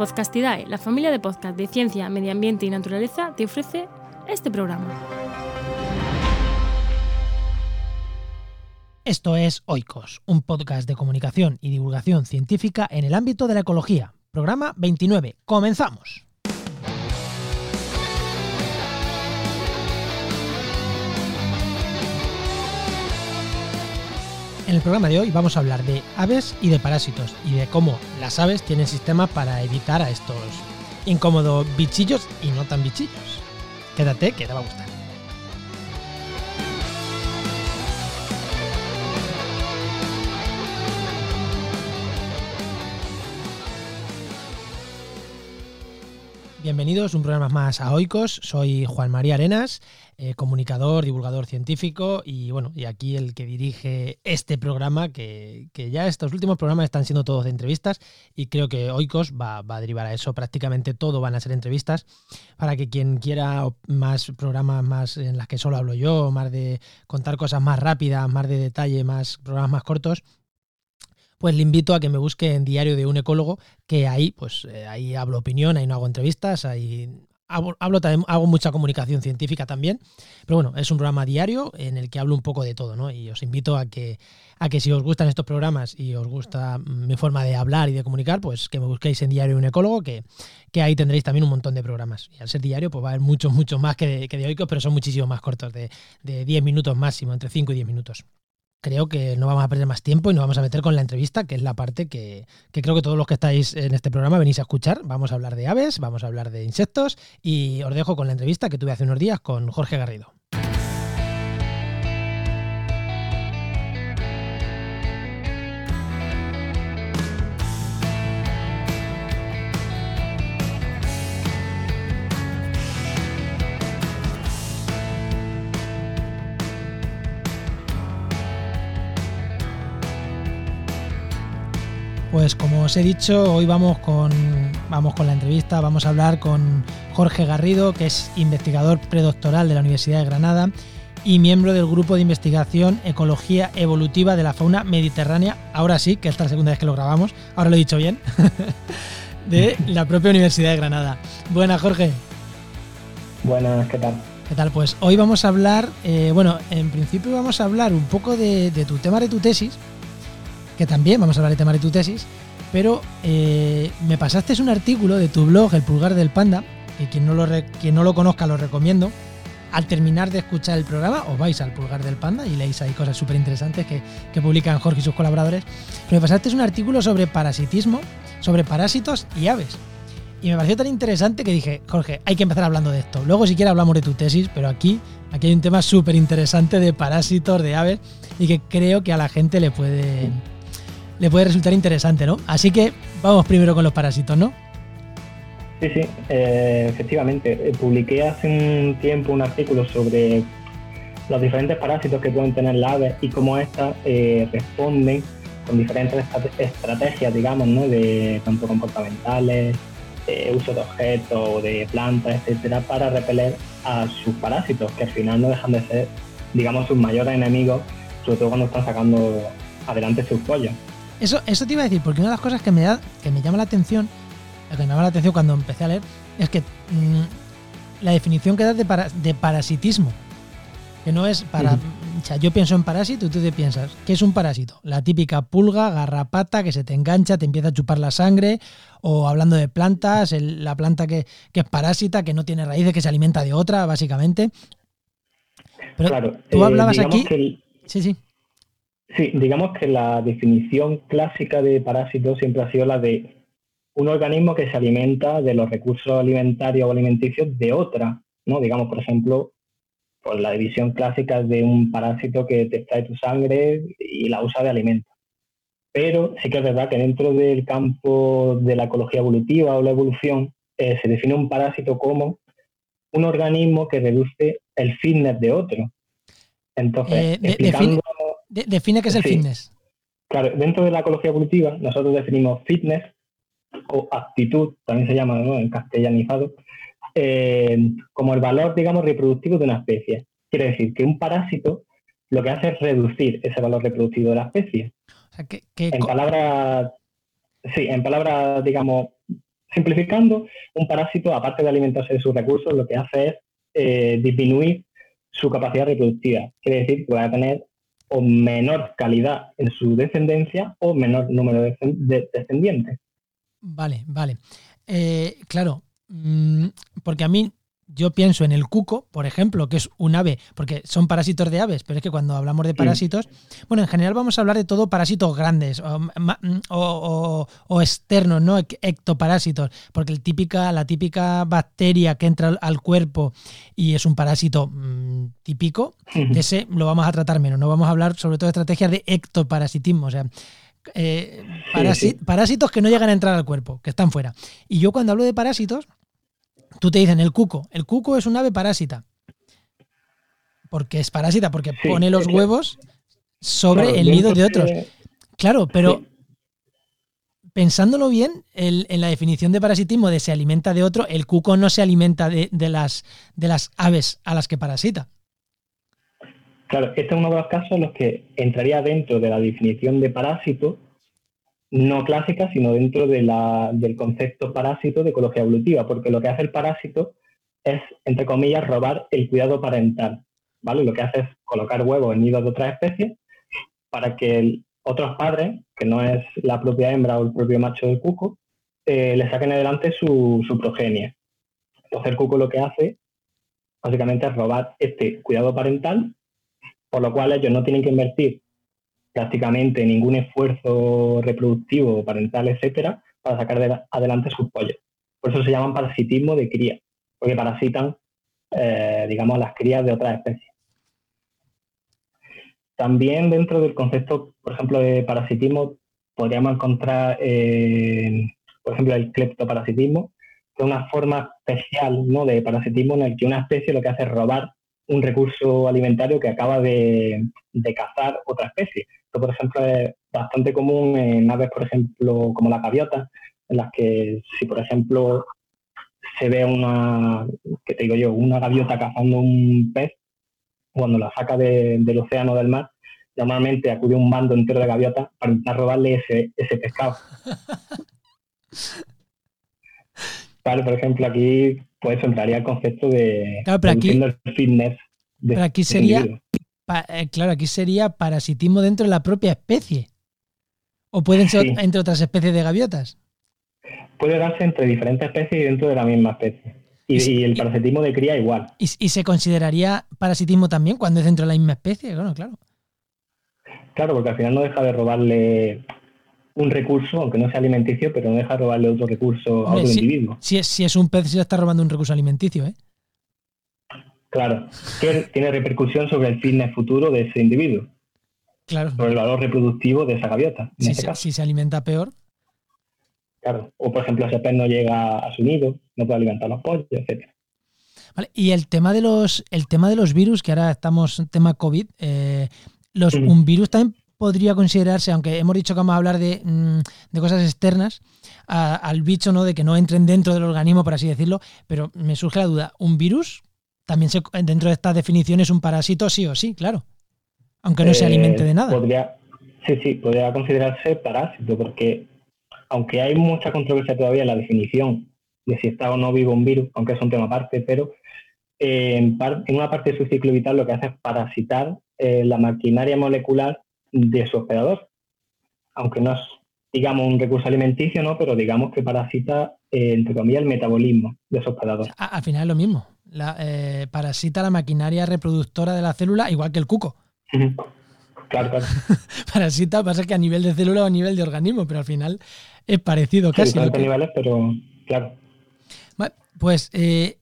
Podcastidae, la familia de podcast de ciencia, medio ambiente y naturaleza, te ofrece este programa. Esto es Oikos, un podcast de comunicación y divulgación científica en el ámbito de la ecología. Programa 29. Comenzamos. En el programa de hoy vamos a hablar de aves y de parásitos y de cómo las aves tienen sistemas para evitar a estos incómodos bichillos y no tan bichillos. Quédate que te va a gustar. Bienvenidos un programa más a Oikos. Soy Juan María Arenas, eh, comunicador, divulgador científico y bueno, y aquí el que dirige este programa, que, ya estos últimos programas están siendo todos de entrevistas y creo que Oikos va, va, a derivar a eso. Prácticamente todo van a ser entrevistas para que quien quiera más programas más en las que solo hablo yo, más de contar cosas más rápidas, más de detalle, más programas más cortos, pues le invito a que me busque en Diario de un Ecólogo, que ahí, pues eh, ahí hablo opinión, ahí no hago entrevistas, ahí hablo, también, hago mucha comunicación científica también, pero bueno, es un programa diario en el que hablo un poco de todo, ¿no? Y os invito a que, a que si os gustan estos programas y os gusta mi forma de hablar y de comunicar, pues que me busquéis en Diario de un Ecólogo, que, que ahí tendréis también un montón de programas. Y al ser diario, pues va a haber muchos, muchos más que de, que pero son muchísimo más cortos, de, de 10 minutos máximo, entre 5 y 10 minutos creo que no vamos a perder más tiempo y nos vamos a meter con la entrevista, que es la parte que, creo que todos los que estáis en este programa venís a escuchar. Vamos a hablar de aves, vamos a hablar de insectos y os dejo con la entrevista que tuve hace unos días con Jorge Garrido. Pues como os he dicho, hoy vamos con, vamos con la entrevista, vamos a hablar con Jorge Garrido, que es investigador predoctoral de la Universidad de Granada y miembro del grupo de investigación Ecología Evolutiva de la Fauna Mediterránea, ahora sí, que esta es la segunda vez que lo grabamos, ahora lo he dicho bien, de la propia Universidad de Granada. Buenas, Jorge. Buenas, ¿qué tal? ¿Qué tal? Pues hoy vamos a hablar, eh, bueno, en principio vamos a hablar un poco de, de tu tema de tu tesis, que también vamos a hablar de tema de tu tesis, pero eh, me pasaste un artículo de tu blog, El Pulgar del Panda, que quien no lo, quien no lo conozca lo recomiendo. Al terminar de escuchar el programa, os vais al Pulgar del Panda y leéis ahí cosas súper interesantes que, que, publican Jorge y sus colaboradores. Pero me pasaste un artículo sobre parasitismo, sobre parásitos y aves. Y me pareció tan interesante que dije, Jorge, hay que empezar hablando de esto. Luego si quieres hablamos de tu tesis, pero aquí, aquí hay un tema súper interesante de parásitos, de aves, y que creo que a la gente le puede, le puede resultar interesante, ¿no? Así que vamos primero con los parásitos, ¿no? Sí, sí, eh, efectivamente. Eh, publiqué hace un tiempo un artículo sobre los diferentes parásitos que pueden tener las aves y cómo éstas eh, responden con diferentes estrategias, digamos, ¿no? de tanto comportamentales, uso de objetos, de plantas, etcétera, para repeler a sus parásitos, que al final no dejan de ser, digamos, sus mayores enemigos, sobre todo cuando están sacando adelante sus pollos. Eso, eso te iba a decir, porque una de las cosas que me, da, que me llama la atención, que me llama la atención cuando empecé a leer, es que mm, la definición que das de, de parasitismo, que no es para... O sea, yo pienso en parásito y tú te piensas, ¿qué es un parásito? La típica pulga, garrapata que se te engancha, te empieza a chupar la sangre, o hablando de plantas, la planta que, es parásita, que no tiene raíces, que se alimenta de otra, básicamente. Pero claro, tú hablabas eh, aquí... Sí, sí. Sí, digamos que la definición clásica de parásito siempre ha sido la de un organismo que se alimenta de los recursos alimentarios o alimenticios de otra, ¿no? Digamos, por ejemplo, pues la división clásica de un parásito que te extrae tu sangre y la usa de alimento. Pero sí que es verdad que dentro del campo de la ecología evolutiva o la evolución eh, se define un parásito como un organismo que reduce el fitness de otro. Entonces, eh, explicando define qué es el fitness. Claro, dentro de la ecología evolutiva nosotros definimos fitness o actitud, también se llama en castellanizado, eh, como el valor, digamos, reproductivo de una especie. Quiere decir que un parásito lo que hace es reducir ese valor reproductivo de la especie. en palabras, sí, en palabras, digamos, simplificando, un parásito, aparte de alimentarse de sus recursos, lo que hace es eh, disminuir su capacidad reproductiva. Quiere decir que va a tener o menor calidad en su descendencia o menor número de, descendientes. Vale, vale. Eh, claro, mm, porque a mí yo pienso en el cuco, por ejemplo, que es un ave, porque son parásitos de aves, pero es que cuando hablamos de parásitos, bueno, en general vamos a hablar de todo parásitos grandes o, externos, ¿no? Ectoparásitos, porque el típica, la típica bacteria que entra al cuerpo y es un parásito mm, típico, ese lo vamos a tratar menos, no vamos a hablar sobre todo de estrategias de ectoparasitismo, o sea, eh, parásitos que no llegan a entrar al cuerpo, que están fuera. Y yo cuando hablo de parásitos, Tú te dicen el cuco. El cuco es un ave parásita. Porque es parásita, porque pone los huevos sobre el nido de otros. Claro, pero pensándolo bien, en la definición de parasitismo de se alimenta de otro, el cuco no se alimenta de, las, de las aves a las que parasita. Claro, este es uno de los casos en los que entraría dentro de la definición de parásito, no clásica, sino dentro del concepto parásito de ecología evolutiva, porque lo que hace el parásito es, entre comillas, robar el cuidado parental, ¿vale? Lo que hace es colocar huevos en nidos de otras especies para que otros padres, que no es la propia hembra o el propio macho del cuco, eh, le saquen adelante su, su progenie. Entonces el cuco lo que hace, básicamente, es robar este cuidado parental, por lo cual ellos no tienen que invertir prácticamente ningún esfuerzo reproductivo, parental, etcétera, para sacar adelante sus pollos. Por eso se llaman parasitismo de cría, porque parasitan, eh, digamos, las crías de otras especies. También dentro del concepto, por ejemplo, de parasitismo, podríamos encontrar, eh, por ejemplo, el cleptoparasitismo, que es una forma especial ¿no? de parasitismo en el que una especie lo que hace es robar un recurso alimentario que acaba de, de cazar otra especie. Esto, por ejemplo, es bastante común en aves, por ejemplo, como la gaviota, en las que si, por ejemplo, se ve una, que te digo yo, una gaviota cazando un pez, cuando la saca del océano del mar, normalmente acude un bando entero de gaviotas para intentar robarle ese, ese pescado. vale, por ejemplo, aquí pues entraría el concepto de, claro, fitness. pero aquí sería, eh, claro, aquí sería parasitismo dentro de la propia especie. ¿O pueden ser entre otras especies de gaviotas? Puede darse entre diferentes especies y dentro de la misma especie. Y, el parasitismo de cría igual. ¿Y, se consideraría parasitismo también cuando es dentro de la misma especie? Bueno, claro. Claro, porque al final no deja de robarle un recurso, aunque no sea alimenticio, pero no deja de robarle otro recurso a otro individuo. Si es, si es un pez, se le está robando un recurso alimenticio, ¿eh? Claro, que tiene repercusión sobre el fitness futuro de ese individuo. Claro. Sobre el valor reproductivo de esa gaviota. Si, este se, si se alimenta peor. Claro. O por ejemplo, ese pez no llega a su nido, no puede alimentar los pollos, etc. Vale. Y el tema de los, el tema de los virus, que ahora estamos en tema COVID, eh, los, un virus también podría considerarse, aunque hemos dicho que vamos a hablar de, mm, de cosas externas, al bicho, ¿no? De que no entren dentro del organismo, por así decirlo, pero me surge la duda, ¿un virus también se, dentro de esta definición es un parásito sí o sí, claro. Aunque no se alimente de nada. Podría, sí, sí, podría considerarse parásito, porque aunque hay mucha controversia todavía en la definición de si está o no vivo un virus, aunque es un tema aparte, pero eh, en, una parte de su ciclo vital lo que hace es parasitar eh, la maquinaria molecular de su hospedador. Aunque no es, digamos, un recurso alimenticio, ¿no? Pero digamos que parasita, eh, entre comillas, el metabolismo de su hospedador. al final es lo mismo la, eh, parasita la maquinaria reproductora de la célula, igual que el cuco. Claro, claro. parasita pasa que a nivel de célula o a nivel de organismo, pero al final es parecido casi. Sí, niveles, pero claro. Pues eh,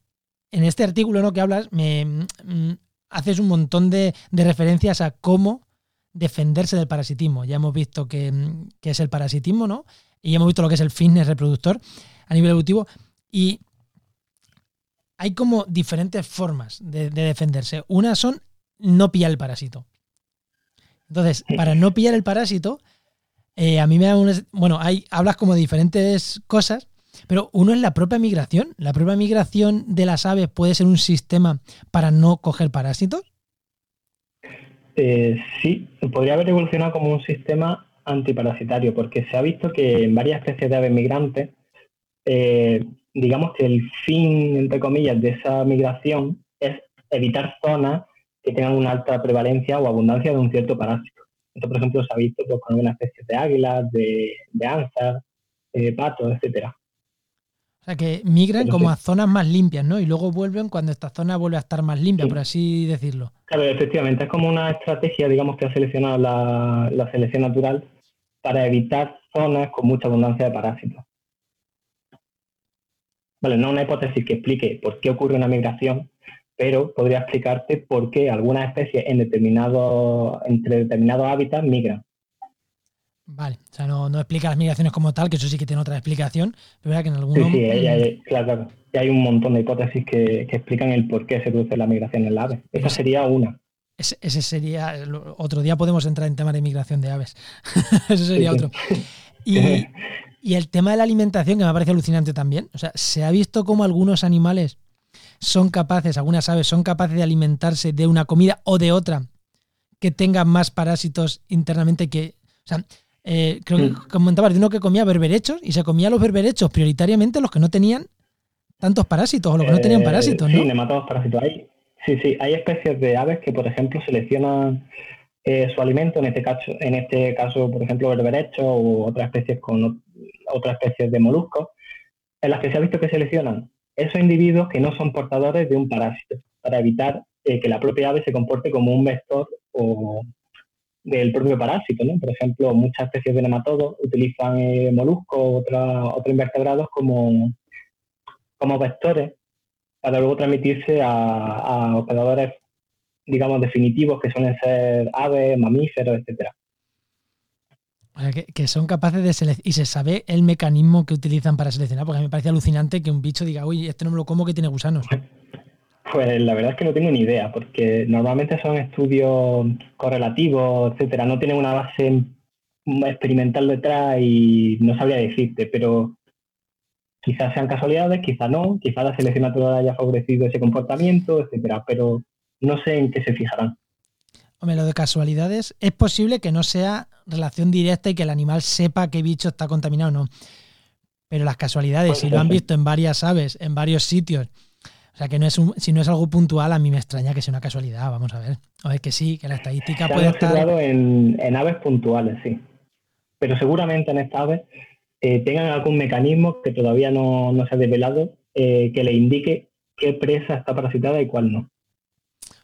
en este artículo ¿no? que hablas, me mm, haces un montón de, referencias a cómo defenderse del parasitismo. Ya hemos visto que, mm, que, es el parasitismo, ¿no? Y ya hemos visto lo que es el fitness reproductor a nivel evolutivo. Y hay como diferentes formas de, defenderse. Una son no pillar el parásito. Entonces, para no pillar el parásito, eh, a mí me da un... Bueno, hay, hablas como de diferentes cosas, pero uno es la propia migración. ¿La propia migración de las aves puede ser un sistema para no coger parásitos? Eh, sí, podría haber evolucionado como un sistema antiparasitario, porque se ha visto que en varias especies de aves migrantes eh, digamos que el fin, entre comillas, de esa migración es evitar zonas que tengan una alta prevalencia o abundancia de un cierto parásito. Esto, por ejemplo, se ha visto pues, con algunas especies de águilas, de, de ansas, eh, patos, etcétera. O sea, que migran como a zonas más limpias, ¿no? Y luego vuelven cuando esta zona vuelve a estar más limpia, por así decirlo. Claro, efectivamente, es como una estrategia, digamos, que ha seleccionado la, la selección natural para evitar zonas con mucha abundancia de parásitos. Vale, no una hipótesis que explique por qué ocurre una migración, pero podría explicarte por qué algunas especies en determinado, entre determinados hábitats migran. Vale, o sea, no, explica las migraciones como tal, que eso sí que tiene otra explicación, pero verdad que en algún Sí, sí, hay, claro, Y hay un montón de hipótesis que, explican el por qué se produce la migración en la ave. Esa sería una. Ese, sería, otro día podemos entrar en tema de migración de aves. Eso sería otro. Y, y el tema de la alimentación, que me parece alucinante también. O sea, se ha visto como algunos animales son capaces, algunas aves son capaces de alimentarse de una comida o de otra que tenga más parásitos internamente que. O sea, eh, creo que comentabas de uno que comía berberechos y se comía los berberechos prioritariamente los que no tenían tantos parásitos o los que no tenían eh, parásitos, ¿no? Sí, nematodos parásitos. Hay, sí, sí, hay especies de aves que, por ejemplo, seleccionan eh, su alimento, en este caso, en este caso, por ejemplo, berberechos o otras especies con otras especies de moluscos, en las que se ha visto que seleccionan esos individuos que no son portadores de un parásito, para evitar eh, que la propia ave se comporte como un vector o del propio parásito. ¿no? Por ejemplo, muchas especies de nematodos utilizan eh, moluscos o otros invertebrados como, como vectores para luego transmitirse a, a hospedadores, digamos, definitivos que suelen ser aves, mamíferos, etcétera. O sea, que, son capaces de seleccionar. Y se sabe el mecanismo que utilizan para seleccionar, porque a mí me parece alucinante que un bicho diga, uy, este no me lo como que tiene gusanos. Pues la verdad es que no tengo ni idea, porque normalmente son estudios correlativos, etcétera. No tienen una base experimental detrás y no sabría decirte, pero quizás sean casualidades, quizás no, quizás la selección natural haya favorecido ese comportamiento, etcétera, pero no sé en qué se fijarán. Hombre, lo de casualidades, es posible que no sea relación directa y que el animal sepa qué bicho está contaminado o no. Pero las casualidades, si lo han visto en varias aves, en varios sitios, o sea que no es un, si no es algo puntual, a mí me extraña que sea una casualidad, vamos a ver. A ver que sí, que la estadística puede estar. En, en aves puntuales, sí. Pero seguramente en estas aves eh, tengan algún mecanismo que todavía no, se ha develado eh, que le indique qué presa está parasitada y cuál no.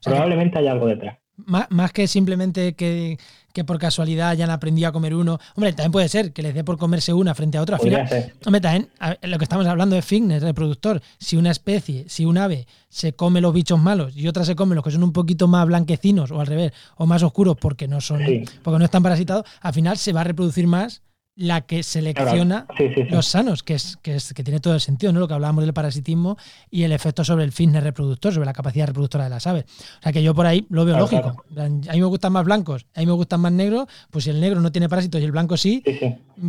Probablemente haya algo detrás. Más, que simplemente que, por casualidad hayan aprendido a comer uno. Hombre, también puede ser que les dé por comerse una frente a otra. Al final, hombre, también lo que estamos hablando es fitness, reproductor. Si una especie, si un ave se come los bichos malos y otra se come los que son un poquito más blanquecinos o al revés, o más oscuros porque no son, porque no están parasitados, al final se va a reproducir más la que selecciona los sanos, que es, que es que tiene todo el sentido, ¿no? Lo que hablábamos del parasitismo y el efecto sobre el fitness reproductor, sobre la capacidad reproductora de las aves. O sea que yo por ahí lo veo lógico. A mí me gustan más blancos, a mí me gustan más negros, pues si el negro no tiene parásitos y el blanco sí,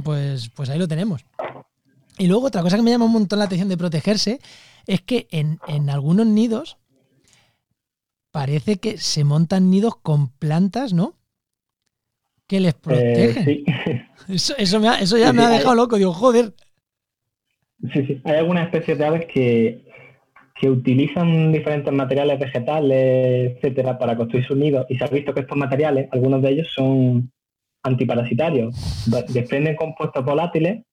pues, pues ahí lo tenemos. Y luego otra cosa que me llama un montón la atención de protegerse es que en, en algunos nidos parece que se montan nidos con plantas, ¿no? Que les eh, protegen. Eso, eso, me eso ya me ha dejado loco, digo, joder. Sí, sí. Hay algunas especies de aves que, que utilizan diferentes materiales vegetales, etcétera, para construir sus nidos. Y se ha visto que estos materiales, algunos de ellos son antiparasitarios. Desprenden compuestos volátiles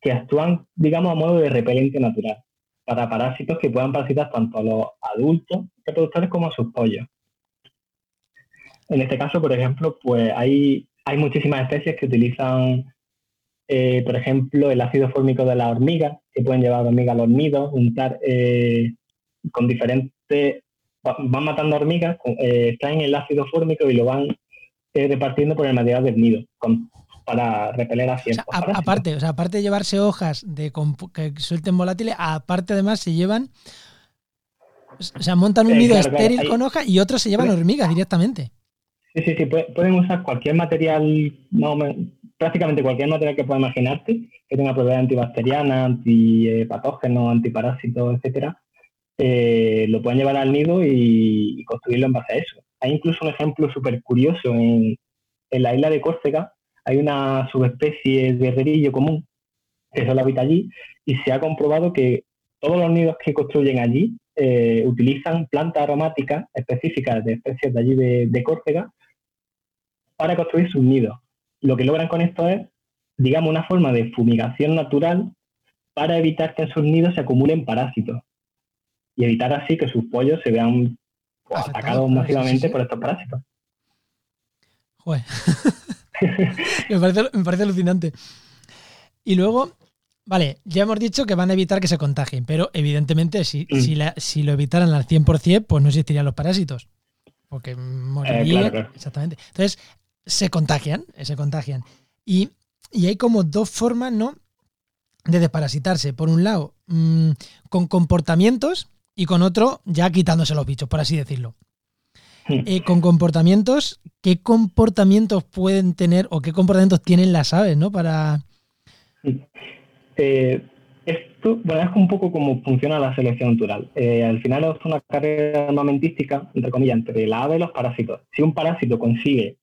que actúan, digamos, a modo de repelente natural para parásitos que puedan parasitar tanto a los adultos reproductores como a sus pollos. En este caso, por ejemplo, pues hay hay muchísimas especies que utilizan, eh, por ejemplo, el ácido fórmico de la hormiga, que pueden llevar hormigas a los nidos, untar eh, con diferentes, van matando hormigas, eh, extraen el ácido fórmico y lo van repartiendo por el material del nido, para repeler a ciertos Aparte, o sea, aparte de llevarse hojas de que suelten volátiles, aparte además se llevan, o sea, montan un nido estéril con hojas y otros se llevan hormigas directamente. Sí, sí, sí, pueden usar cualquier material, prácticamente cualquier material que pueda imaginarte, que tenga propiedades antibacterianas, antipatógenos, antiparásitos, etcétera. Eh, lo pueden llevar al nido y, construirlo en base a eso. Hay incluso un ejemplo súper curioso en, la isla de Córcega, hay una subespecie de herrerillo común que solo habita allí, y se ha comprobado que todos los nidos que construyen allí eh, utilizan plantas aromáticas específicas de especies de allí de, Córcega para construir sus nidos. Lo que logran con esto es, digamos, una forma de fumigación natural para evitar que en sus nidos se acumulen parásitos y evitar así que sus pollos se vean atacados masivamente por estos parásitos. me, parece, alucinante. Y luego, vale, ya hemos dicho que van a evitar que se contagien, pero evidentemente si, mm. si, lo evitaran al 100%, pues no existirían los parásitos. Porque morirían. Eh, exactamente. Entonces, se contagian, eh, se contagian. Y, hay como dos formas, ¿no? De desparasitarse. Por un lado, mm, con comportamientos y con otro, ya quitándose los bichos, por así decirlo. Eh, con comportamientos, ¿qué comportamientos pueden tener o qué comportamientos tienen las aves, ¿no? Para. Eh, esto, bueno, es un poco como funciona la selección natural. Eh, al final es una carrera armamentística, entre comillas, entre la ave y los parásitos. Si un parásito consigue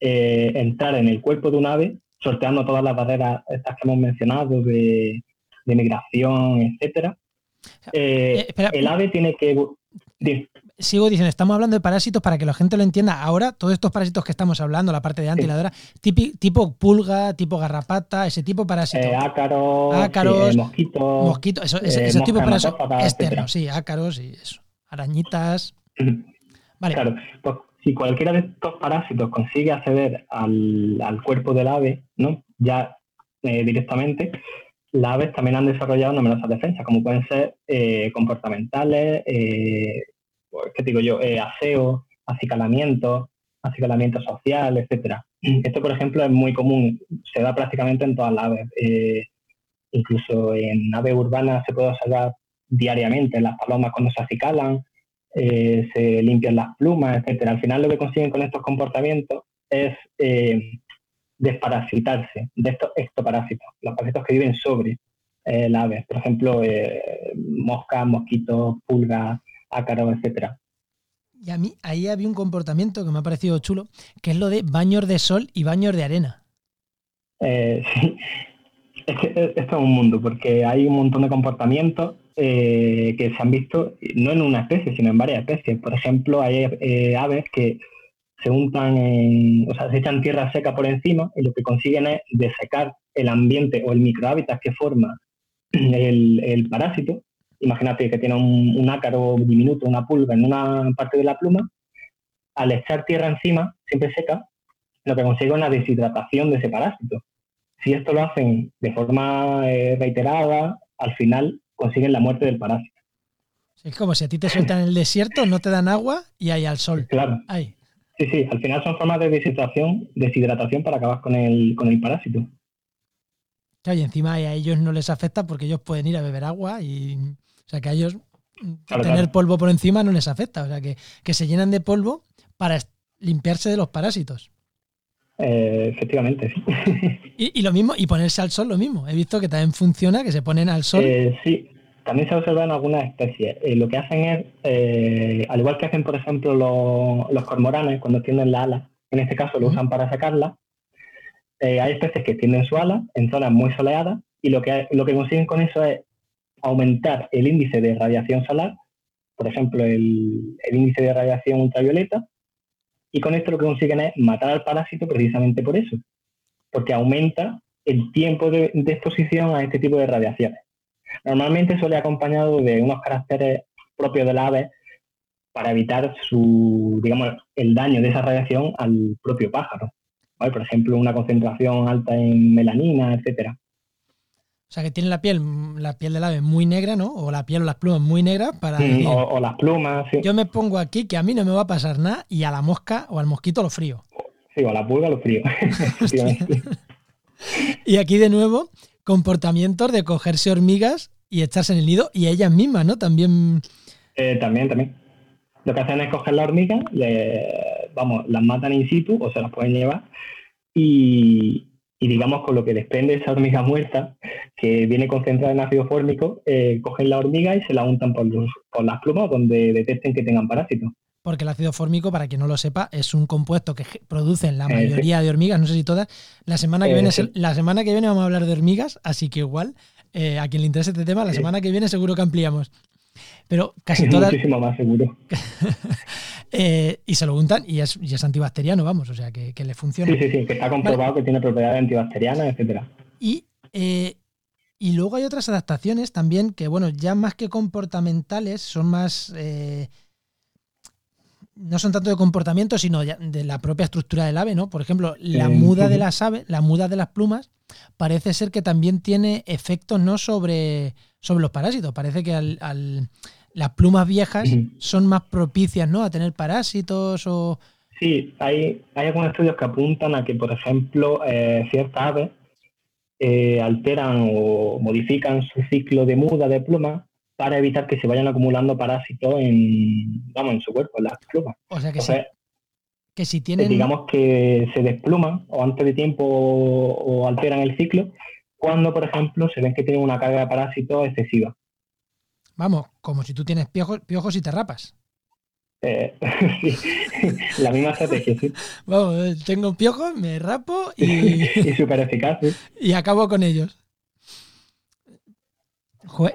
entrar en el cuerpo de un ave, sorteando todas las barreras estas que hemos mencionado de, migración, etcétera, el ave tiene que sigo diciendo, estamos hablando de parásitos para que la gente lo entienda. Ahora, todos estos parásitos que estamos hablando, la parte de antes y la tipo pulga, tipo garrapata, ese tipo de parásitos. Eh, ácaros, ácaros eh, mosquitos. Mosquitos, eso, ese, eh, tipo de parásitos externos, sí, ácaros y eso. Arañitas. Vale. Claro, pues si cualquiera de estos parásitos consigue acceder al, cuerpo del ave, ¿no? Ya directamente, las aves también han desarrollado numerosas defensas, como pueden ser comportamentales, pues, ¿qué digo yo? Eh, aseo, acicalamiento, acicalamiento social, etcétera. Esto, por ejemplo, es muy común, se da prácticamente en todas las aves. Eh, incluso en aves urbanas se puede observar diariamente, las palomas cuando se acicalan, eh, se limpian las plumas, etcétera. Al final lo que consiguen con estos comportamientos es desparasitarse de estos ectoparásitos, los parásitos que viven sobre la ave. Por ejemplo, moscas, mosquitos, pulgas, ácaros, etcétera. Y a mí ahí había un comportamiento que me ha parecido chulo, que es lo de baños de sol y baños de arena. Eh, sí, es que esto es un mundo, porque hay un montón de comportamientos eh, que se han visto no en una especie, sino en varias especies. Por ejemplo, hay eh, aves que se untan, en, o sea, se echan tierra seca por encima y lo que consiguen es desecar el ambiente o el microhábitat que forma el parásito imagínate que tiene un, ácaro diminuto, una pulga en una parte de la pluma, al echar tierra encima, siempre seca, lo que consigue es una deshidratación de ese parásito. Si esto lo hacen de forma eh, reiterada, al final consiguen la muerte del parásito. Es como si a ti te sueltan en el desierto, no te dan agua y hay al sol. Claro. Sí, sí, al final son formas de deshidratación, deshidratación para acabar con el, con el parásito. y encima a ellos no les afecta porque ellos pueden ir a beber agua y o sea que a ellos tener polvo por encima no les afecta. O sea que, se llenan de polvo para limpiarse de los parásitos. Eh, efectivamente, sí. Y, lo mismo, y ponerse al sol lo mismo. He visto que también funciona, que se ponen al sol. Eh, sí, también se observa en algunas especies. Eh, lo que hacen es, al igual que hacen, por ejemplo, los, cormoranes cuando tienden la ala, en este caso lo usan para sacarla, hay especies que tienden su ala en zonas muy soleadas y lo que, lo que consiguen con eso es aumentar el índice de radiación solar, por ejemplo, el, índice de radiación ultravioleta, y con esto lo que consiguen es matar al parásito precisamente por eso, porque aumenta el tiempo de, exposición a este tipo de radiaciones. Normalmente suele acompañado de unos caracteres propios del ave para evitar su, digamos, el daño de esa radiación al propio pájaro. Por ejemplo, una concentración alta en melanina, etcétera. O sea, que tiene la piel, la piel del ave muy negra, ¿no? O la piel o las plumas muy negras para. o, las plumas, sí. Yo me pongo aquí que a mí no me va a pasar nada y a la mosca o al mosquito lo frío. Sí, o a la pulga lo frío. y aquí de nuevo, comportamientos de cogerse hormigas y echarse en el nido y ellas mismas, ¿no? También. Eh, también, también. Lo que hacen es coger la hormiga, vamos, las matan in situ o se las pueden llevar y, y digamos con lo que desprende esa hormiga muerta, que viene concentrada en ácido fórmico, eh, cogen la hormiga y se la untan por, las plumas donde detecten que tengan parásitos. porque el ácido fórmico, para quien no lo sepa, es un compuesto que producen la mayoría de hormigas, no sé si todas. La semana que viene la semana que viene vamos a hablar de hormigas, así que igual a quien le interese este tema, la semana que viene seguro que ampliamos. Pero casi todas. Muchísimo más seguro. Eh, y se lo untan y es, y es, antibacteriano, vamos, o sea, que, le funciona. Sí, sí, sí, que está comprobado que tiene propiedades antibacterianas, etcétera. Y, eh, y luego hay otras adaptaciones también que, bueno, ya más que comportamentales, son más. Eh, no son tanto de comportamiento, sino de la propia estructura del ave, ¿no? Por ejemplo, la muda de las aves, la muda de las plumas, parece ser que también tiene efectos no sobre, sobre los parásitos. Parece que al, las plumas viejas son más propicias ¿no? a tener parásitos o... Sí, hay, hay algunos estudios que apuntan a que, por ejemplo, eh, ciertas aves eh, alteran o modifican su ciclo de muda de plumas para evitar que se vayan acumulando parásitos en, vamos, en su cuerpo, en las plumas. O sea que, que si tienen... Digamos que se despluman o antes de tiempo o alteran el ciclo cuando, por ejemplo, se ven que tienen una carga de parásitos excesiva. Vamos, como si tú tienes piojos, piojos y te rapas. Eh, la misma estrategia, sí. Vamos, eh, tengo piojos, me rapo y. y súper eficaz, Y acabo con ellos.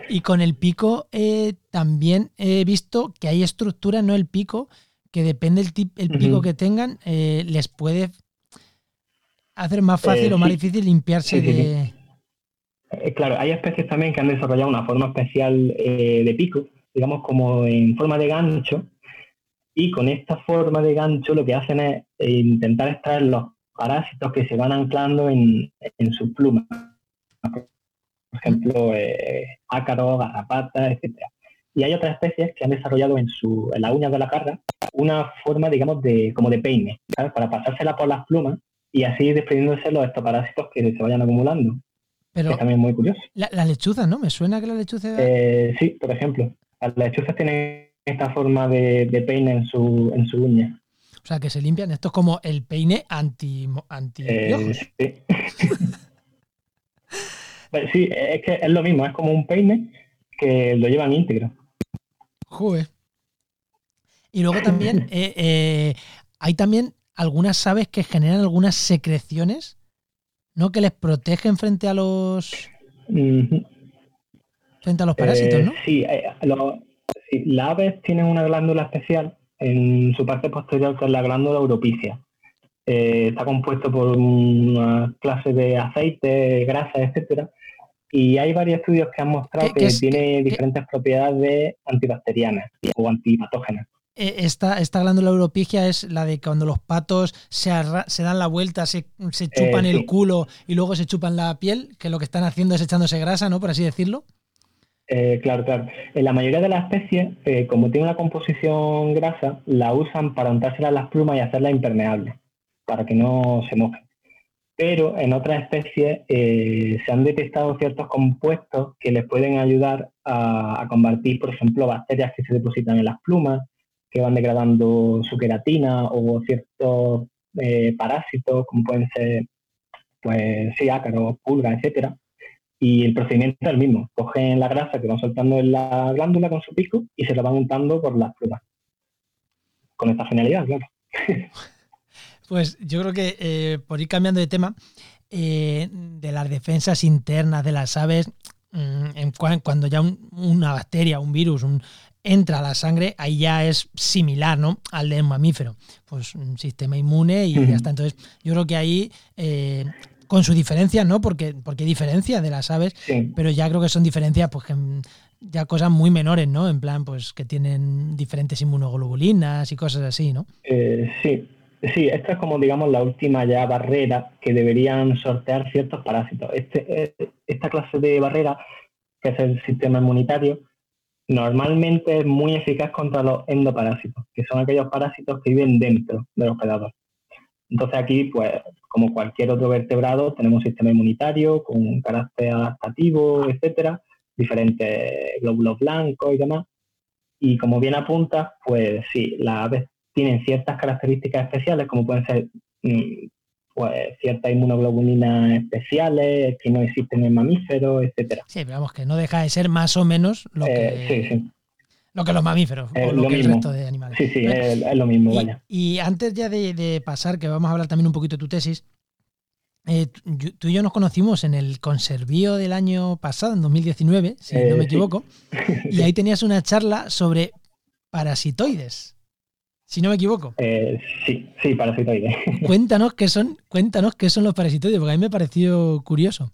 y con el pico eh, también he visto que hay estructuras, no el pico, que depende del el pico que tengan, les puede hacer más fácil o más difícil limpiarse de eh, claro, hay especies también que han desarrollado una forma especial eh, de pico, digamos como en forma de gancho, y con esta forma de gancho lo que hacen es eh, intentar extraer los parásitos que se van anclando en, en sus plumas. Por ejemplo, ácaros, garrapatas, etc. Y hay otras especies que han desarrollado en, su, en las uñas de la carga una forma, digamos, de, como de peine, para pasársela por las plumas y así desprendiéndose los estos parásitos que se vayan acumulando. Pero también muy curioso. las lechuzas, ¿no? Me suena que las lechuzas... Eh, sí, por ejemplo. Las lechuzas tienen esta forma de, peine en su, en su uña. O sea, que se limpian. Esto es como el peine anti, anti eh, sí. sí, es que es lo mismo. Es como un peine que lo llevan íntegro. Joder. Y luego también eh, hay también algunas aves que generan algunas secreciones ¿no? Que les protegen frente a los. Frente a los parásitos, eh, ¿no? Sí, eh, las aves tienen una glándula especial en su parte posterior, que es la glándula europicia. Eh, está compuesto por una clase de aceite, grasa, etcétera. Y hay varios estudios que han mostrado que tiene diferentes propiedades antibacterianas o antipatógenas. Eh, esta, esta glándula europigia es la de cuando los patos se, se dan la vuelta, se, chupan eh, el culo y luego se chupan la piel, que lo que están haciendo es echándose grasa, ¿no? Por así decirlo. Eh, claro, claro. En la mayoría de las especies, como tiene una composición grasa, la usan para untársela a las plumas y hacerla impermeable, para que no se mojen. Pero en otras especies se han detectado ciertos compuestos que les pueden ayudar a combatir, por ejemplo, bacterias que se depositan en las plumas que van degradando su queratina o ciertos eh, parásitos, como pueden ser, pues sí, ácaros, pulgas, etcétera. Y el procedimiento es el mismo. Cogen la grasa que van soltando en la glándula con su pico y se la van untando por las plumas. Con esta finalidad, claro. Pues yo creo que eh, por ir cambiando de tema, eh, de las defensas internas de las aves, mm, en cuando ya una bacteria, un virus, un, entra a la sangre, ahí ya es similar ¿no? al de un mamífero. Pues un sistema inmune y ya está. Entonces, yo creo que ahí, eh, con su diferencia, ¿no? Porque, porque hay diferencia de las aves, pero ya creo que son diferencias, pues que ya cosas muy menores, ¿no? En plan, pues que tienen diferentes inmunoglobulinas y cosas así, ¿no? Eh, sí, sí, esta es como, digamos, la última ya barrera que deberían sortear ciertos parásitos. Este, eh, esta clase de barrera, que es el sistema inmunitario, normalmente es muy eficaz contra los endoparásitos, que son aquellos parásitos que viven dentro del hospedador. Entonces aquí, pues, como cualquier otro vertebrado, tenemos un sistema inmunitario con un carácter adaptativo, etcétera, diferentes glóbulos blancos y demás. Y como bien apunta, pues sí, las aves tienen ciertas características especiales, como pueden ser mm, pues ciertas inmunoglobulinas especiales que no existen en mamíferos, etcétera. Sí, pero vamos, que no deja de ser más o menos lo eh, que... Sí, sí. Lo que los mamíferos o lo, que el resto de animales. Sí, sí, es, lo mismo, vaya. Y antes ya de, pasar, que vamos a hablar también un poquito de tu tesis, eh, tú y yo nos conocimos en el Conservío del año pasado, en 2019, si no me equivoco, y ahí tenías una charla sobre parasitoides si no me equivoco. Eh, sí, sí, parasitoides. Cuéntanos qué son, cuéntanos qué son los parasitoides, porque a mí me pareció curioso.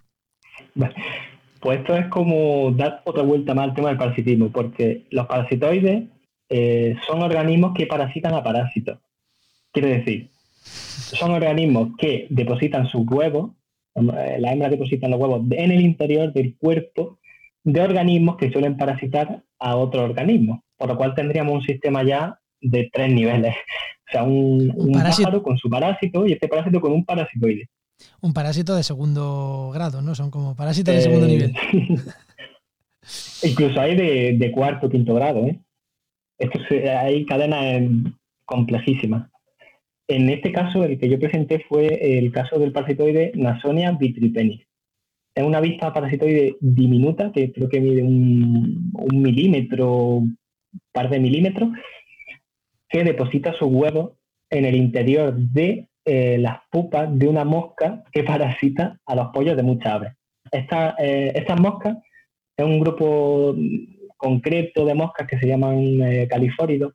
Pues esto es como dar otra vuelta más al tema del parasitismo, porque los parasitoides eh, son organismos que parasitan a parásitos. Quiere decir, son organismos que depositan sus huevos, eh, las hembras depositan los huevos en el interior del cuerpo de organismos que suelen parasitar a otros organismos, por lo cual tendríamos un sistema ya de tres niveles. O sea, un, un, pájaro con su parásito y este parásito con un parasitoide. Un parásito de segundo grado, ¿no? Son como parásitos de segundo eh, nivel. Incluso hay de, de, cuarto, quinto grado, ¿eh? Esto hay cadenas complejísimas. En este caso, el que yo presenté fue el caso del parasitoide Nasonia vitripenis. Es una avispa parasitoide diminuta, que creo que mide un, un milímetro, un par de milímetros, que deposita su huevo en el interior de eh, las pupas de una mosca que parasita a los pollos de muchas aves. Esta, eh, estas moscas es un grupo concreto de moscas que se llaman eh, califóridos,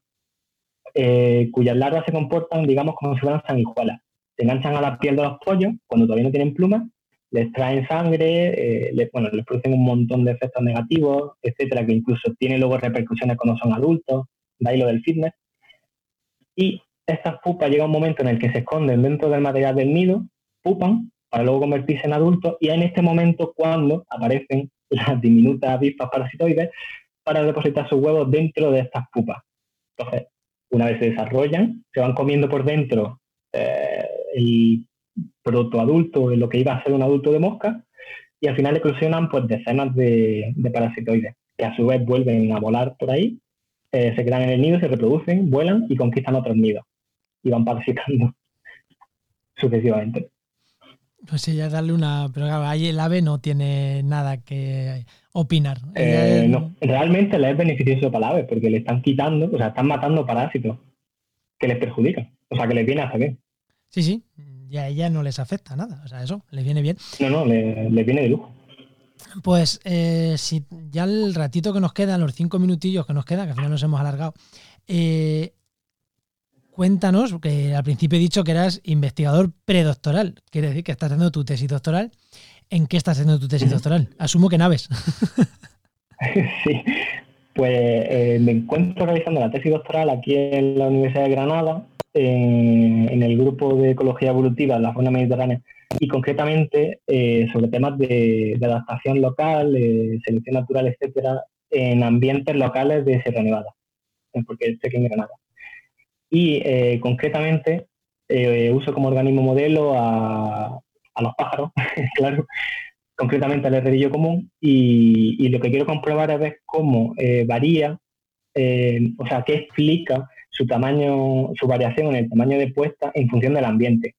cuyas larvas se comportan, digamos, como si fueran sanguijuelas. Se enganchan a la piel de los pollos cuando todavía no tienen plumas, les traen sangre, les, bueno, les producen un montón de efectos negativos, etcétera, que incluso tiene luego repercusiones cuando son adultos, de ahí lo del fitness y estas pupas llega un momento en el que se esconden dentro del material del nido, pupan, para luego convertirse en adultos, y en este momento cuando aparecen las diminutas avispas parasitoides para depositar sus huevos dentro de estas pupas. Entonces, una vez se desarrollan, se van comiendo por dentro eh, el protoadulto, lo que iba a ser un adulto de mosca, y al final eclosionan pues decenas de, de parasitoides, que a su vez vuelven a volar por ahí eh, se quedan en el nido, se reproducen, vuelan y conquistan otros nidos. Y van parasitando sucesivamente. Pues sí, ya darle una. Pero claro, ahí el ave no tiene nada que opinar. Eh, no, realmente le es beneficioso para el ave porque le están quitando, o sea, están matando parásitos que les perjudican. O sea, que les viene hasta bien. Sí, sí, y a ella no les afecta nada. O sea, eso les viene bien. No, no, les viene de lujo. Pues eh, si ya el ratito que nos queda, los cinco minutillos que nos quedan, que al final nos hemos alargado, eh, cuéntanos, que al principio he dicho que eras investigador predoctoral, quiere decir que estás haciendo tu tesis doctoral. ¿En qué estás haciendo tu tesis doctoral? Asumo que naves. sí, pues eh, me encuentro realizando la tesis doctoral aquí en la Universidad de Granada, en el grupo de ecología evolutiva de la zona mediterránea y concretamente eh, sobre temas de, adaptación local, selección natural, etcétera, en ambientes locales de Sierra Nevada, porque estoy aquí en Granada. Y eh, concretamente eh, uso como organismo modelo a, los pájaros, claro, concretamente al herrerillo común, y, lo que quiero comprobar es ver cómo varía, o sea, qué explica su tamaño, su variación en el tamaño de puesta en función del ambiente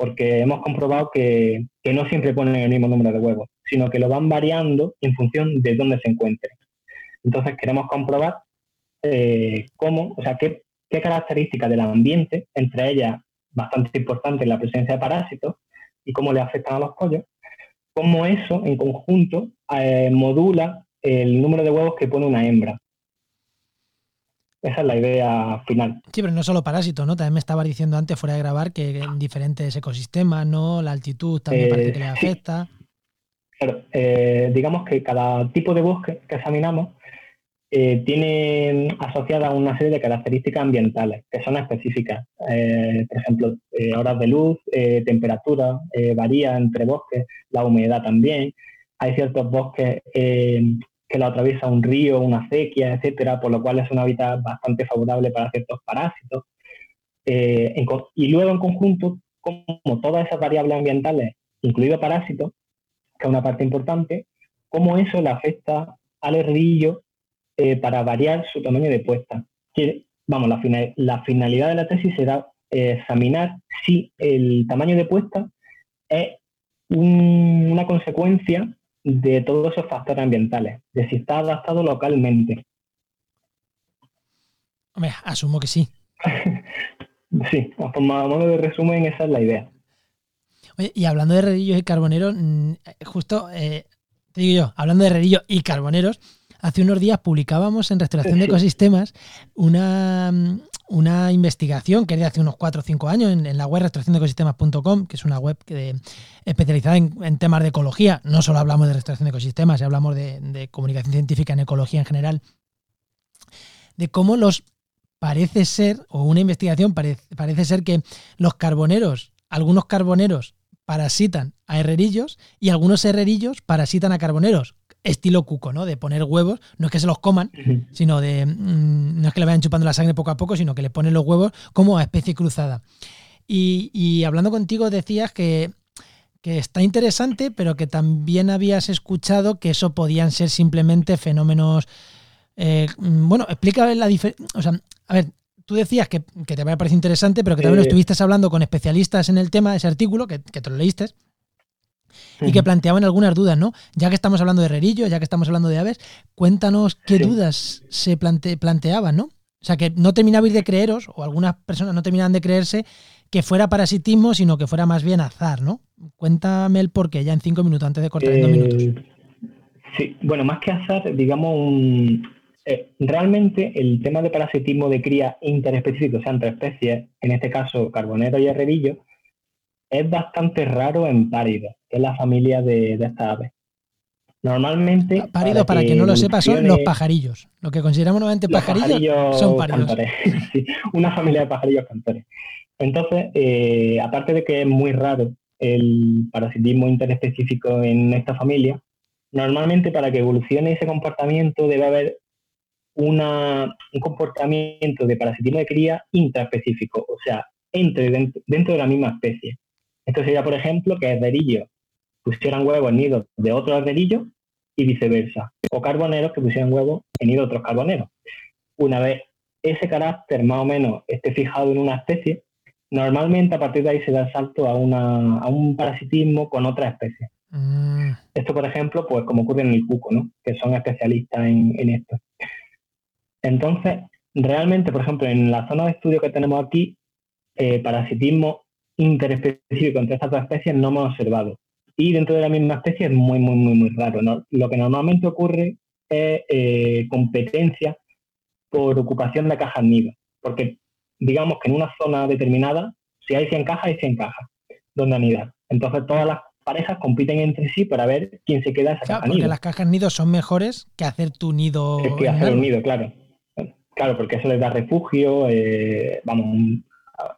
porque hemos comprobado que, no siempre ponen el mismo número de huevos, sino que lo van variando en función de dónde se encuentren. Entonces queremos comprobar eh, cómo, o sea, qué, características del ambiente, entre ellas bastante importante la presencia de parásitos y cómo le afectan a los pollos, cómo eso en conjunto eh, modula el número de huevos que pone una hembra. Esa es la idea final. Sí, pero no solo parásitos, ¿no? También me estaba diciendo antes, fuera de grabar, que en diferentes ecosistemas, ¿no? La altitud también eh, parece que le afecta. Claro, eh, digamos que cada tipo de bosque que examinamos eh, tiene asociada una serie de características ambientales que son específicas. por ejemplo, horas de luz, temperatura, varía entre bosques, la humedad también. Hay ciertos bosques que lo atraviesa un río, una acequia, etcétera, por lo cual es un hábitat bastante favorable para ciertos parásitos. Eh, y luego en conjunto, como todas esas variables ambientales, incluido parásitos, que es una parte importante, cómo eso le afecta al herrillo eh, para variar su tamaño de puesta. vamos, la, finalidad de la tesis será eh, examinar si el tamaño de puesta es una consecuencia de todos esos factores ambientales, de si está adaptado localmente. Hombre, asumo que sí. sí, a modo de resumen, esa es la idea. Oye, y hablando de redillos y carboneros, mm, justo, eh, te digo yo, hablando de redillos y carboneros, hace unos días publicábamos en Restauración de Ecosistemas una, mm, una investigación que es de hace unos 4 o 5 años en, la web restauraciondeecosistemas.com, que es una web que especializada en, temas de ecología. No solo hablamos de restauración de ecosistemas, hablamos de, comunicación científica en ecología en general. De cómo los parece ser, o una investigación parece, parece ser que los carboneros, algunos carboneros parasitan a herrerillos y algunos herrerillos parasitan a carboneros estilo cuco, ¿no? De poner huevos, no es que se los coman, sino de. Mm, no es que le vayan chupando la sangre poco a poco, sino que le ponen los huevos como a especie cruzada. Y, hablando contigo decías que, está interesante, pero que también habías escuchado que eso podían ser simplemente fenómenos. Eh, mm, bueno, explica la diferencia. O sea, a ver, tú decías que, te había parecido interesante, pero que también lo estuviste hablando con especialistas en el tema, ese artículo, que, que te lo leíste y que planteaban algunas dudas, ¿no? Ya que estamos hablando de herrerillo, ya que estamos hablando de aves, cuéntanos qué dudas se planteaban, ¿no? O sea, que no terminabais de creeros, o algunas personas no terminaban de creerse, que fuera parasitismo, sino que fuera más bien azar, ¿no? Cuéntame el porqué, ya en cinco minutos, antes de cortar en dos minutos. Eh, sí, bueno, más que azar, digamos, eh, realmente el tema de parasitismo de cría interespecífico, o sea, entre especies, en este caso carbonero y herrerillo, es bastante raro en páridos, que es la familia de, de estas aves. Normalmente. Páridos, para, que, no lo sepa, son los pajarillos. Lo que consideramos nuevamente pajarillos, son páridos. una familia de pajarillos cantores. Entonces, eh, aparte de que es muy raro el parasitismo interespecífico en esta familia, normalmente para que evolucione ese comportamiento debe haber una, un comportamiento de parasitismo de cría intraespecífico, o sea, entre dentro de la misma especie. Esto sería, por ejemplo, que herderillos pusieran huevos en nidos de otros herderillos y viceversa. O carboneros que pusieran huevos en nidos de otros carboneros. Una vez ese carácter más o menos esté fijado en una especie, normalmente a partir de ahí se da el salto a, un parasitismo con otra especie. Mm. Esto, por ejemplo, pues como ocurre en el cuco, ¿no? que son especialistas en, esto. Entonces, realmente, por ejemplo, en la zona de estudio que tenemos aquí, eh, parasitismo interespecífico entre estas dos especies no hemos observado. Y dentro de la misma especie es muy, muy, muy, muy raro. Lo que normalmente ocurre es eh, competencia por ocupación de cajas nido. Porque digamos que en una zona determinada, si hay 100 cajas, hay 100 cajas donde anidar. Entonces todas las parejas compiten entre sí para ver quién se queda esa claro, caja porque las cajas nido son mejores que hacer tu nido. Que, hacer un nido, claro. Claro, porque eso les da refugio, eh, vamos,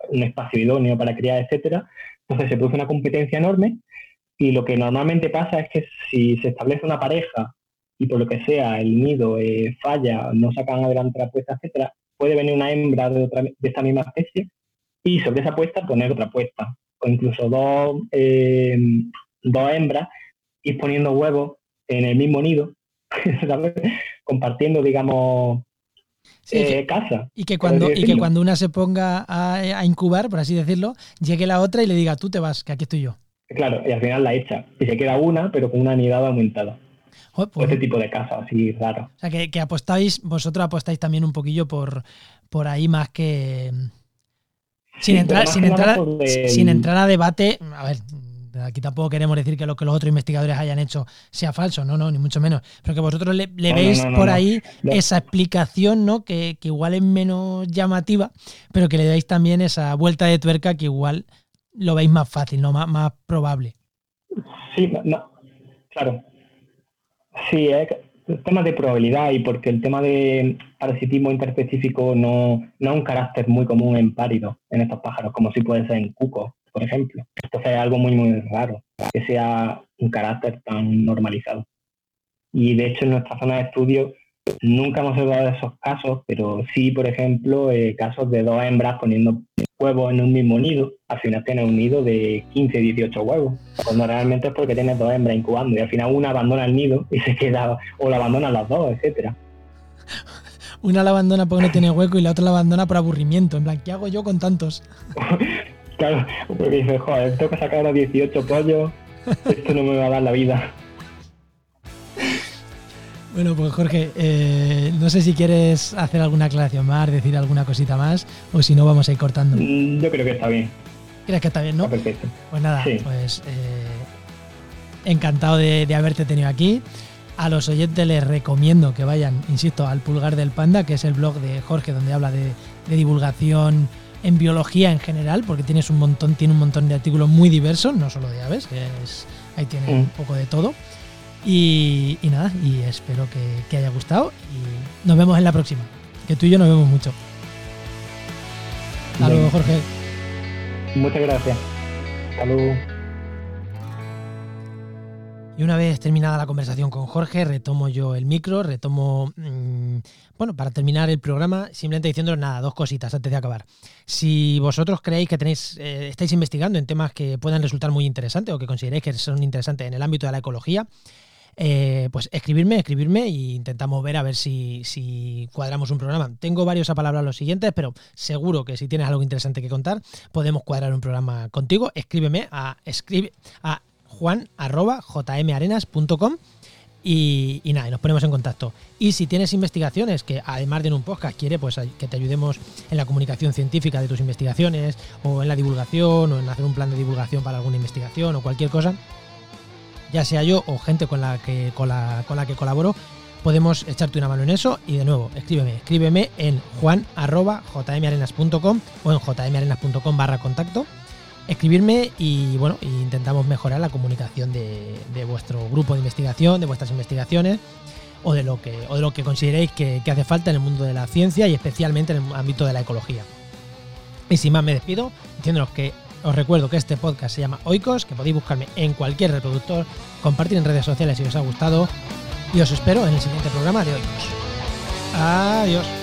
un espacio idóneo para criar, etcétera. Entonces se produce una competencia enorme y lo que normalmente pasa es que si se establece una pareja y por lo que sea el nido eh, falla, no sacan adelante la puesta, etcétera, puede venir una hembra de, otra, de esta misma especie y sobre esa puesta poner otra puesta o incluso dos, eh, dos hembras ir poniendo huevos en el mismo nido, compartiendo, digamos, eh, casa. Y que, cuando, y que cuando una se ponga a, incubar, por así decirlo, llegue la otra y le diga, tú te vas, que aquí estoy yo. Claro, y al final la echa. Y se queda una, pero con una anidad aumentada. Pues este tipo de casa, así raro. O sea, que, apostáis, vosotros apostáis también un poquillo por, por ahí más que... Sin, entrar, sin, entrar, sin entrar a debate, a ver, Aquí tampoco queremos decir que lo que los otros investigadores hayan hecho sea falso, no, no, ni mucho menos. Pero que vosotros le, veis por ahí esa explicación, ¿no? Que, igual es menos llamativa, pero que le dais también esa vuelta de tuerca que igual lo veis más fácil, ¿no? Más, más probable. Sí, no, claro. Sí, es tema de probabilidad y porque el tema de parasitismo interespecífico no, no es un carácter muy común en páridos, en estos pájaros, como si puede ser en cucos por ejemplo. Entonces es algo muy, muy raro que sea un carácter tan normalizado. Y de hecho en nuestra zona de estudio nunca hemos observado esos casos, pero sí, por ejemplo, eh, casos de dos hembras poniendo huevos en un mismo nido. Al final tiene un nido de 15, 18 huevos, cuando realmente es porque tienes dos hembras incubando y al final una abandona el nido y se queda, o la abandonan las dos, etcétera. Una la abandona porque no tiene hueco y la otra la abandona por aburrimiento. En plan, ¿qué hago yo con tantos? Claro, porque dice, joder, tengo que sacar a 18 pollos, esto no me va a dar la vida. Bueno, pues Jorge, eh, no sé si quieres hacer alguna aclaración más, decir alguna cosita más, o si no vamos a ir cortando. Mm, yo creo que está bien. ¿Crees que está bien, no? perfecto. Pues nada, pues eh, encantado de, haberte tenido aquí. A los oyentes les recomiendo que vayan, insisto, al Pulgar del Panda, que es el blog de Jorge, donde habla de, divulgación en biología en general, porque tienes un montón, tiene un montón de artículos muy diversos, no solo de aves, que es, ahí tiene mm. un poco de todo. Y, nada, y espero que, haya gustado y nos vemos en la próxima. Que tú y yo nos vemos mucho. Hasta luego, Jorge. Muchas gracias. Hasta Y una vez terminada la conversación con Jorge, retomo yo el micro, retomo, mm, bueno, para terminar el programa, simplemente diciéndoles nada, dos cositas antes de acabar. Si vosotros creéis que tenéis, eh, estáis investigando en temas que puedan resultar muy interesantes o que consideréis que son interesantes en el ámbito de la ecología, eh, pues escribirme, escribirme e intentamos ver a ver si, cuadramos un programa. Tengo varios a palabras los siguientes, pero seguro que si tienes algo interesante que contar, podemos cuadrar un programa contigo. Escríbeme a, escribe, a juan.jmarenas.com y, y, nada, nos ponemos en contacto. Y si tienes investigaciones que además de en un podcast quiere pues que te ayudemos en la comunicación científica de tus investigaciones o en la divulgación o en hacer un plan de divulgación para alguna investigación o cualquier cosa, ya sea yo o gente con la que, con la que colaboro, podemos echarte una mano en eso. Y de nuevo, escríbeme, escríbeme en juan.jmarenas.com o en jmarenas.com barra contacto. Escribirme y bueno, intentamos mejorar la comunicación de, vuestro grupo de investigación, de vuestras investigaciones o de lo que, o de lo que consideréis que, que hace falta en el mundo de la ciencia y especialmente en el ámbito de la ecología. Y sin más me despido, diciéndonos que os recuerdo que este podcast se llama Oikos, que podéis buscarme en cualquier reproductor, compartir en redes sociales si os ha gustado y os espero en el siguiente programa de Oikos. Adiós.